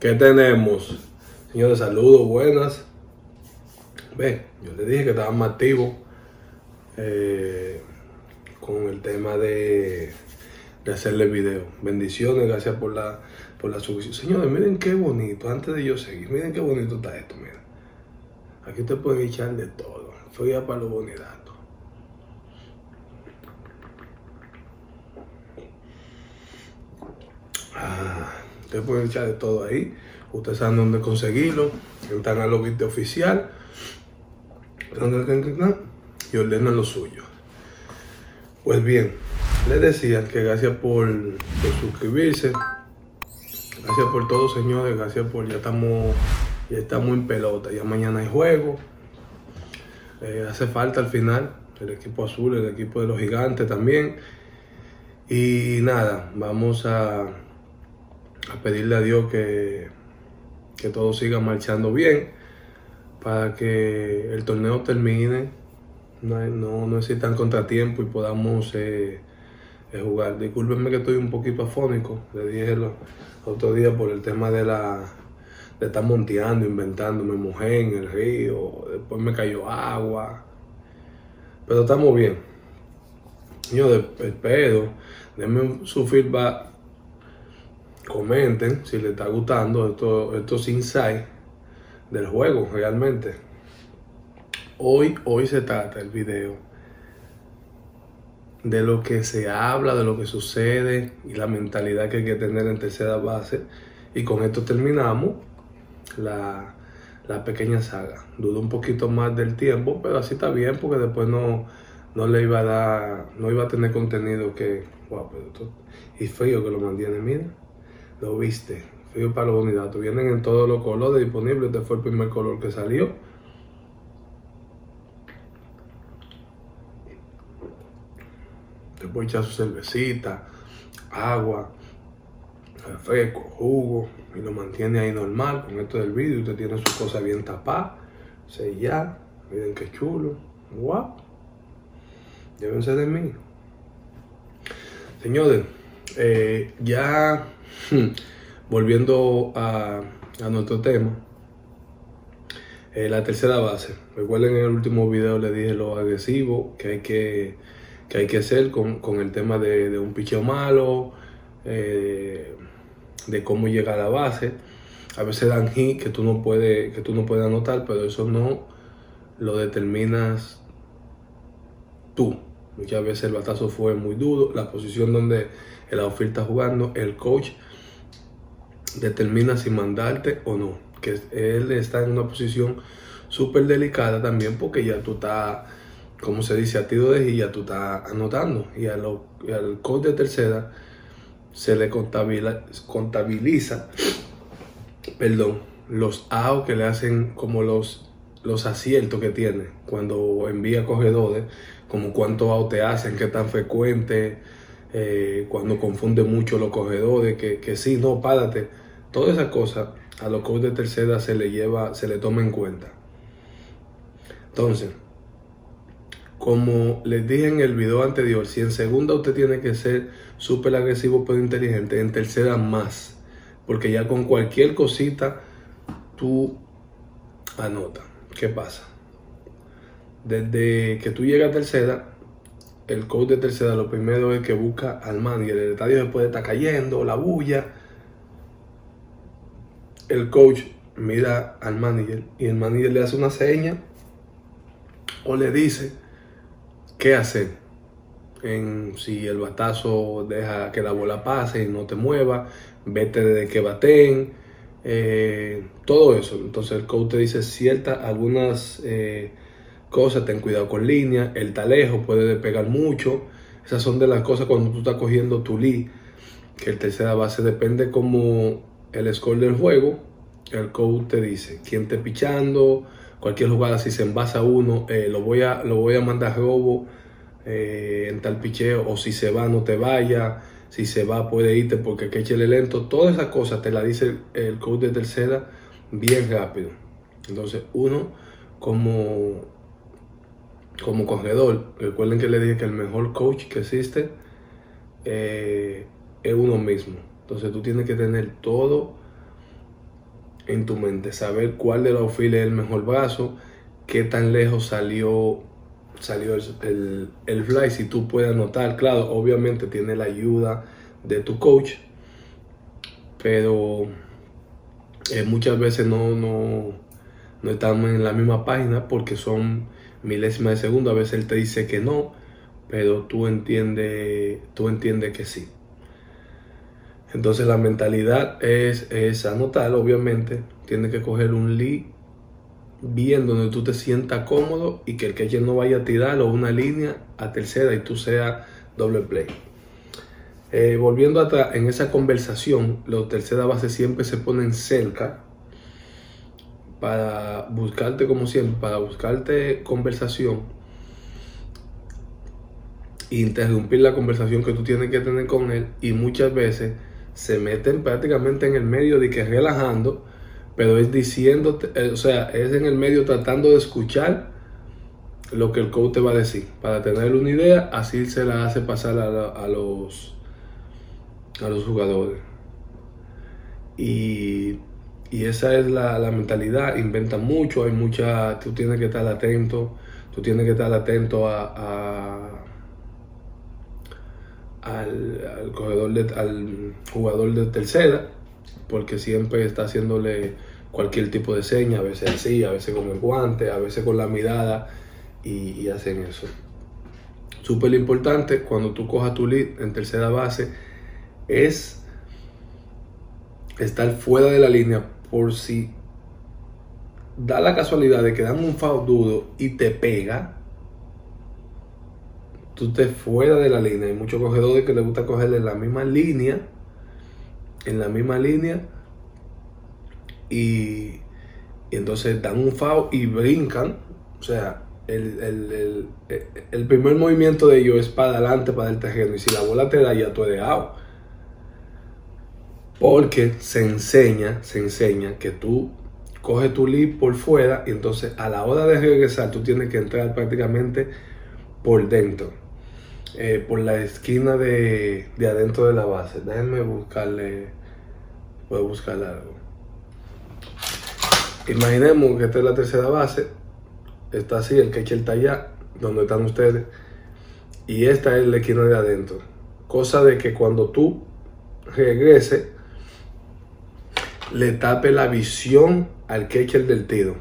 ¿Qué tenemos? Señores, saludos, buenas. Ve, yo les dije que estaba más activo eh, con el tema de, de hacerle video. Bendiciones, gracias por la, por la suscripción. Señores, miren qué bonito, antes de yo seguir, miren qué bonito está esto, miren. Aquí te pueden echar de todo. Ya para los bonidatos. Ah, ustedes pueden echar de todo ahí. Ustedes saben dónde conseguirlo. Entran al lobby oficial. Y ordenan lo suyo. Pues bien, les decía que gracias por, por suscribirse. Gracias por todo, señores. Gracias por ya estamos ya estamos en pelota. Ya mañana hay juego. Eh, hace falta al final el equipo azul, el equipo de los gigantes también. Y nada, vamos a, a pedirle a Dios que, que todo siga marchando bien para que el torneo termine, no, no, no existan contratiempos y podamos eh, eh, jugar. Discúlpenme que estoy un poquito afónico, le dije el otro día por el tema de la de estar monteando, inventando, me mojé en el río, después me cayó agua, pero estamos bien. Yo, el pedo, denme su feedback, comenten si les está gustando estos, estos insights del juego realmente. Hoy, hoy se trata el video de lo que se habla, de lo que sucede y la mentalidad que hay que tener en tercera base. Y con esto terminamos la, la pequeña saga. Dudo un poquito más del tiempo, pero así está bien porque después no, no le iba a dar, no iba a tener contenido que, wow, pero esto, y frío que lo mantiene, mira, lo viste, frío para los bonidatos, vienen en todos los colores disponibles, este fue el primer color que salió. Te puede echar su cervecita, agua, refresco, jugo, y lo mantiene ahí normal. Con esto del vídeo, usted tiene su cosa bien tapada, sellada. Miren qué chulo, guapo. Llévense de mí. Señores, eh, ya volviendo a, nuestro tema, eh, la tercera base. Recuerden en el último video le dije lo agresivo que hay que, que, hay que hacer con, con el tema de, un picheo malo. Eh, de cómo llega a la base. A veces dan hit que tú no puedes, que tú no puedes anotar, pero eso no lo determinas tú. Muchas veces el batazo fue muy duro, la posición donde el outfield está jugando, el coach determina si mandarte o no. Que él está en una posición súper delicada también porque ya tú estás, como se dice, a tiro de y ya tú estás anotando. Y, al coach de tercera se le contabiliza, perdón, los outs que le hacen como los, los aciertos que tiene cuando envía corredores, como cuántos outs te hacen, qué tan frecuente, eh, cuando confunde mucho los corredores, que, que sí, no, párate. Todas esas cosas a los coaches de tercera se le lleva, se le toma en cuenta. Entonces, como les dije en el video anterior, si en segunda usted tiene que ser súper agresivo pero inteligente, en tercera más. Porque ya con cualquier cosita tú anotas. ¿Qué pasa? Desde que tú llegas a tercera, el coach de tercera lo primero es que busca al manager. El estadio después está cayendo, la bulla. El coach mira al manager y el manager le hace una seña o le dice qué hacer. En, si el batazo deja que la bola pase y no te mueva, vete desde que baten, eh, todo eso. Entonces el coach te dice ciertas, algunas eh, cosas, ten cuidado con línea, el talejo puede despegar mucho. Esas son de las cosas cuando tú estás cogiendo tu lead, que el tercera base depende como el score del juego. El coach te dice quién te pichando, cualquier jugada, si se envasa uno, eh, lo, voy a, lo voy a mandar robo eh, en tal picheo, o si se va, no te vaya, si se va, puede irte porque que échele lento. Todas esas cosas te las dice el, coach de tercera bien rápido. Entonces, uno como, como corredor, recuerden que le dije que el mejor coach que existe eh, es uno mismo. Entonces, tú tienes que tener todo en tu mente, saber cuál de los outfields es el mejor brazo, qué tan lejos salió, salió el, el, fly, si tú puedes anotar, claro, obviamente tiene la ayuda de tu coach, pero eh, muchas veces no, no, no estamos en la misma página porque son milésimas de segundo, a veces él te dice que no, pero tú entiendes, tú entiendes que sí. Entonces la mentalidad es, es anotar, obviamente. Tienes que coger un lead bien donde tú te sientas cómodo y que el catcher no vaya a tirar o una línea a tercera y tú seas doble play. Eh, volviendo atrás, en esa conversación, los tercera base siempre se ponen cerca para buscarte, como siempre, para buscarte conversación, interrumpir la conversación que tú tienes que tener con él y muchas veces se meten prácticamente en el medio de que relajando, pero es diciendo, eh, o sea, es en el medio tratando de escuchar lo que el coach te va a decir. Para tener una idea, así se la hace pasar a, los, a los jugadores. Y, esa es la, mentalidad, inventa mucho, hay mucha, tú tienes que estar atento, tú tienes que estar atento a al, corredor al jugador de tercera, porque siempre está haciéndole cualquier tipo de seña, a veces así, a veces con el guante, a veces con la mirada, y, hacen eso. Súper importante cuando tú cojas tu lead en tercera base es estar fuera de la línea por si da la casualidad de que dan un foul duro y te pega, tú estés fuera de la línea. Hay muchos cogedores que les gusta cogerle en la misma línea, en la misma línea, y, entonces dan un foul y brincan. O sea, el, primer movimiento de ellos es para adelante, para el terreno, y si la bola te da, ya tú eres out. Porque se enseña, se enseña que tú coges tu lead por fuera y entonces a la hora de regresar tú tienes que entrar prácticamente por dentro. Eh, por la esquina de, adentro de la base. Déjenme buscarle, a buscar algo. Imaginemos que esta es la tercera base, está así, el catcher está allá, donde están ustedes, y esta es la esquina de adentro. Cosa de que cuando tú regreses, le tape la visión al catcher del tiro.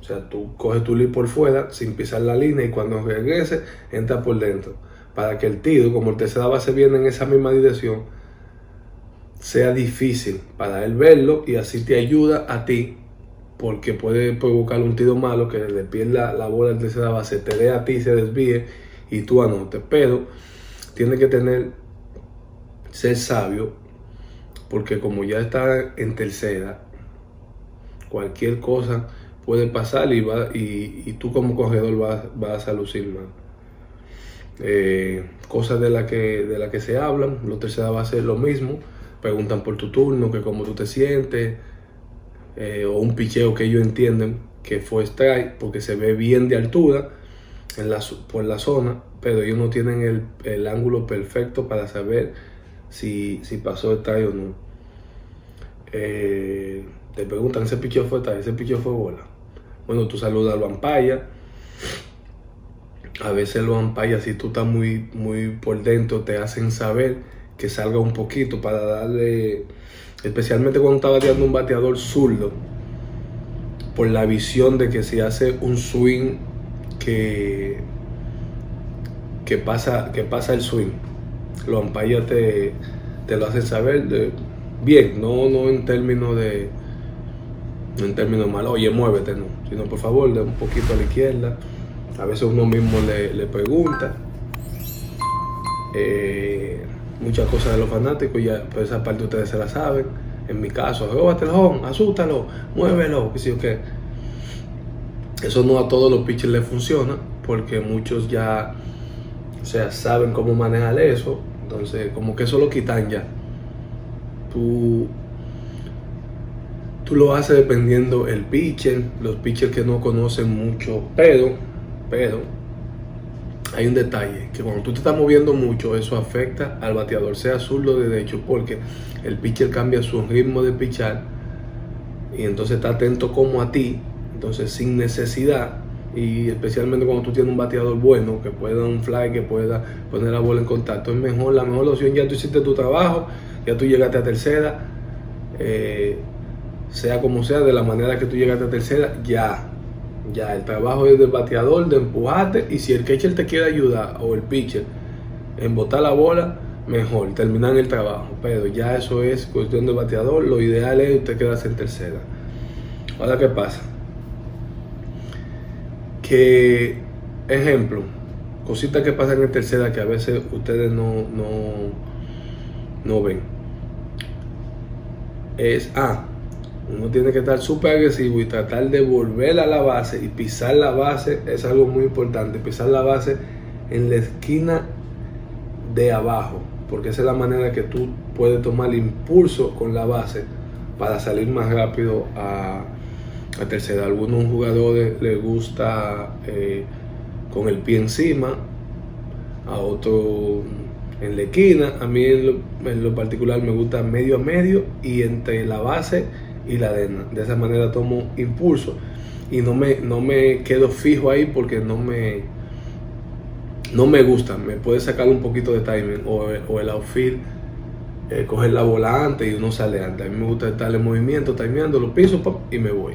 O sea, tú coges tu lead por fuera sin pisar la línea y cuando regrese entra por dentro para que el tiro, como el tercera base viene en esa misma dirección, sea difícil para él verlo y así te ayuda a ti, porque puede provocar un tiro malo que le pierda la bola al tercera base, te dé a ti, se desvíe y tú anotes. Pero tiene que tener, ser sabio, porque como ya está en tercera, cualquier cosa puede pasar y, tú como corredor vas, a lucir mal. Eh, cosas de las que, se hablan, los tercera va a ser lo mismo, preguntan por tu turno, que cómo tú te sientes, eh, o un picheo que ellos entienden que fue strike porque se ve bien de altura por la zona, pero ellos no tienen el, ángulo perfecto para saber si, si pasó strike o no. Eh, te preguntan, ¿ese picheo fue strike? ¿Ese fue bola? Bueno, tú saludas al vampaya a veces los ampayas, si tú estás muy, muy por dentro, te hacen saber que salga un poquito para darle, especialmente cuando está bateando un bateador zurdo, por la visión de que si hace un swing que, que, pasa, que pasa el swing, los ampayas te, te lo hacen saber bien, no, no en términos de en términos malos, oye, muévete, no, sino por favor, de un poquito a la izquierda a veces uno mismo le, pregunta. Eh, muchas cosas de los fanáticos, ya por esa parte ustedes se la saben. En mi caso, róbate el home, asústalo, muévelo, que Eso no a todos los pitchers les funciona, porque muchos ya o sea, saben cómo manejar eso. Entonces, como que eso lo quitan ya. Tú, tú lo haces dependiendo el pitcher, los pitchers que no conocen mucho, pero pero hay un detalle, que cuando tú te estás moviendo mucho, eso afecta al bateador, sea zurdo o derecho, porque el pitcher cambia su ritmo de pichar y entonces está atento como a ti, entonces sin necesidad y especialmente cuando tú tienes un bateador bueno que pueda un fly, que pueda poner la bola en contacto, es mejor, la mejor opción, ya tú hiciste tu trabajo, ya tú llegaste a tercera, eh, sea como sea, de la manera que tú llegaste a tercera, ya, ya, el trabajo es del bateador, de empujarte, y si el catcher te quiere ayudar, o el pitcher, en botar la bola, mejor, terminar el trabajo, pero ya eso es cuestión de bateador, lo ideal es usted quedarse en tercera. Ahora, ¿qué pasa? Que, ejemplo, cositas que pasan en tercera que a veces ustedes no, no, no ven. Es, ah, uno tiene que estar súper agresivo y tratar de volver a la base y pisar la base es algo muy importante. Pisar la base en la esquina de abajo, porque esa es la manera que tú puedes tomar impulso con la base para salir más rápido a, a tercera. A algunos jugadores les gusta eh, con el pie encima, a otros en la esquina. A mí en lo, particular me gusta medio a medio y entre la base y la arena. De esa manera tomo impulso y no me, no me quedo fijo ahí porque no me, no me gusta. Me puede sacar un poquito de timing o, el outfield. Eh, coger la bola antes y uno sale antes. A mí me gusta estar en movimiento, timeando, lo piso y me voy.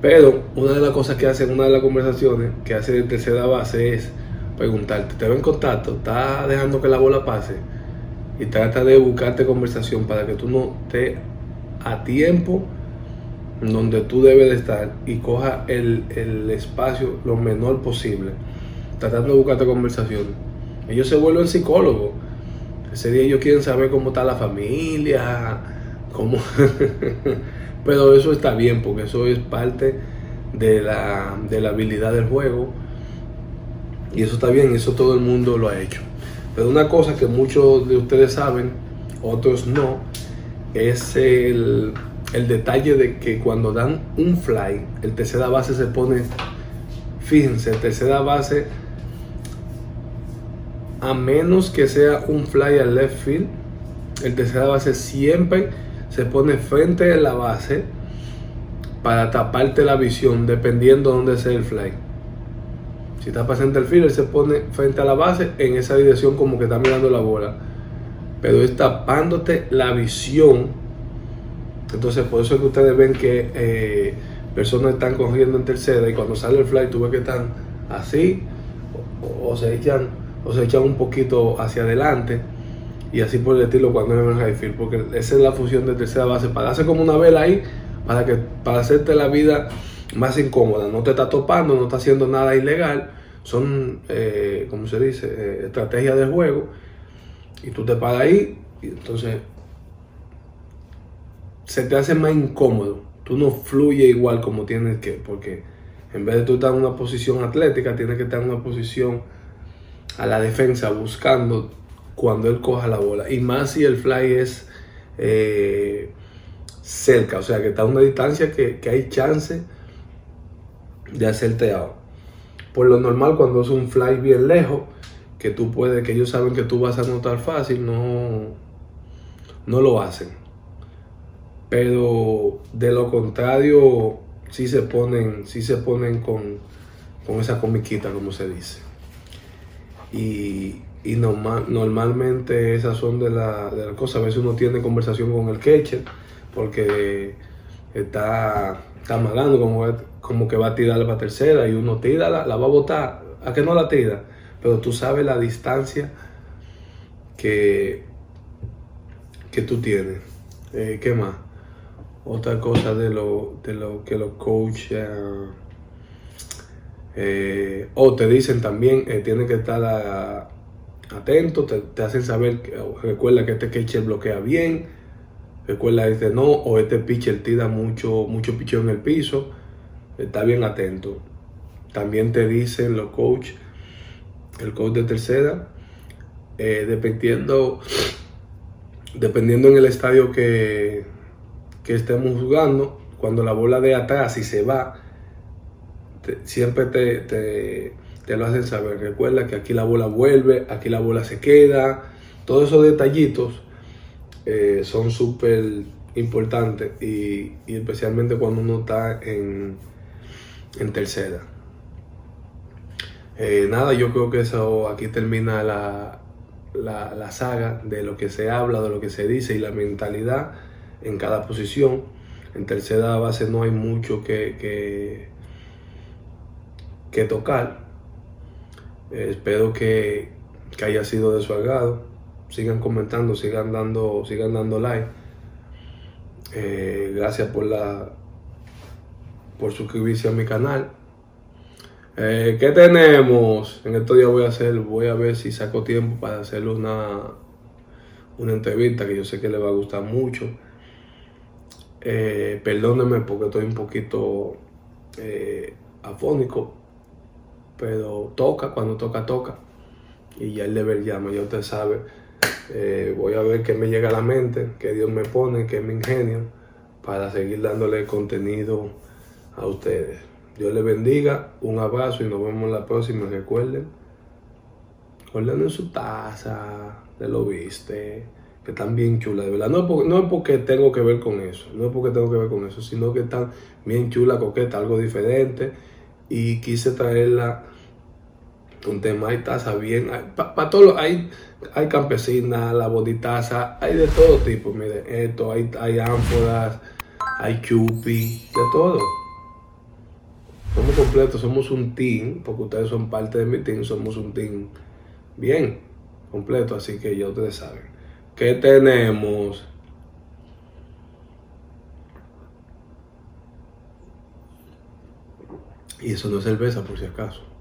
Pero una de las cosas que hace en una de las conversaciones que hace de tercera base es preguntarte, ¿te ven contacto? ¿Estás dejando que la bola pase? Y trata de buscarte conversación para que tú no estés a tiempo donde tú debes de estar y coja el, el espacio lo menor posible. Tratando de buscarte conversación. Ellos se vuelven psicólogos. Ese día ellos quieren saber cómo está la familia, cómo... Pero eso está bien porque eso es parte de la, de la habilidad del juego. Y eso está bien, eso todo el mundo lo ha hecho. Pero una cosa que muchos de ustedes saben, otros no, es el, el detalle de que cuando dan un fly, el tercera base se pone, fíjense, tercera base, a menos que sea un fly al left field, el tercera base siempre se pone frente a la base para taparte la visión dependiendo de dónde sea el fly. Si está pasando el field, se pone frente a la base en esa dirección como que está mirando la bola. Pero es tapándote la visión. Entonces por eso es que ustedes ven que eh, personas están corriendo en tercera y cuando sale el fly tú ves que están así o, se echan o se echan un poquito hacia adelante y así por el estilo cuando en high field, porque esa es la función de tercera base, para hacer como una vela ahí, para, que, para hacerte la vida más incómoda, no te está topando, no está haciendo nada ilegal, son, eh, como se dice, eh, estrategias de juego, y tú te paras ahí, y entonces se te hace más incómodo, tú no fluye igual como tienes que, porque en vez de tú estar en una posición atlética, tienes que estar en una posición a la defensa, buscando cuando él coja la bola. Y más si el fly es eh, cerca, o sea que está a una distancia que, hay chance de hacerte out. Por lo normal, cuando es un fly bien lejos, que tú puedes, que ellos saben que tú vas a anotar fácil, no, no lo hacen. Pero de lo contrario, sí se ponen, sí se ponen con, con esa comiquita, como se dice. Y, y normal, normalmente esas son de, las cosas. A veces uno tiene conversación con el catcher porque está, está como, como que va a tirar para tercera y uno tira, la, la va a botar. ¿A que no la tira? Pero tú sabes la distancia que, que tú tienes. Eh, ¿Qué más? Otra cosa de lo, de lo que los coaches... Eh, o te dicen también, eh, que estar atento, te, hacen saber, recuerda que este catcher bloquea bien, recuerda este no, o este pitcher tira mucho, mucho picheo en el piso, está bien atento. También te dicen los coach, el coach de tercera, eh, dependiendo, dependiendo en el estadio que, que estemos jugando, cuando la bola de atrás y se va, siempre te te lo hacen saber. Recuerda que aquí la bola vuelve, aquí la bola se queda. Todos esos detallitos eh, son súper importante y, especialmente cuando uno está en, en tercera. Eh, nada, yo creo que eso aquí termina la, la, saga de lo que se habla, de lo que se dice y la mentalidad en cada posición. En tercera base no hay mucho que, que, tocar. Eh, espero que, que, haya sido de su agrado. Sigan comentando, sigan dando, sigan dando like. Eh, gracias por la por suscribirse a mi canal. Eh, ¿Qué tenemos? En estos días voy a hacer, voy a ver si saco tiempo para hacerle una, una entrevista que yo sé que le va a gustar mucho. Eh, perdóneme porque estoy un poquito eh, afónico, pero toca, cuando toca, toca. Y ya el deber llama, ya usted sabe. Eh, voy a ver qué me llega a la mente, qué Dios me pone, qué me ingenio, para seguir dándole contenido a ustedes. Dios les bendiga, un abrazo y nos vemos la próxima. Recuerden, ordenen su taza, de lo viste, que están bien chulas, de verdad. No es, porque, tengo que ver con eso, no es porque tengo que ver con eso, sino que están bien chulas, coquetas, algo diferente. Y quise traerla un tema, hay taza bien, para todos hay, hay campesinas, la boditaza, hay de todo tipo, miren, esto, hay, hay ánforas, hay chupi, de todo. Somos completos, somos un team, porque ustedes son parte de mi team, somos un team bien completo, así que ya ustedes saben. ¿Qué tenemos? Y eso no es cerveza, por si acaso.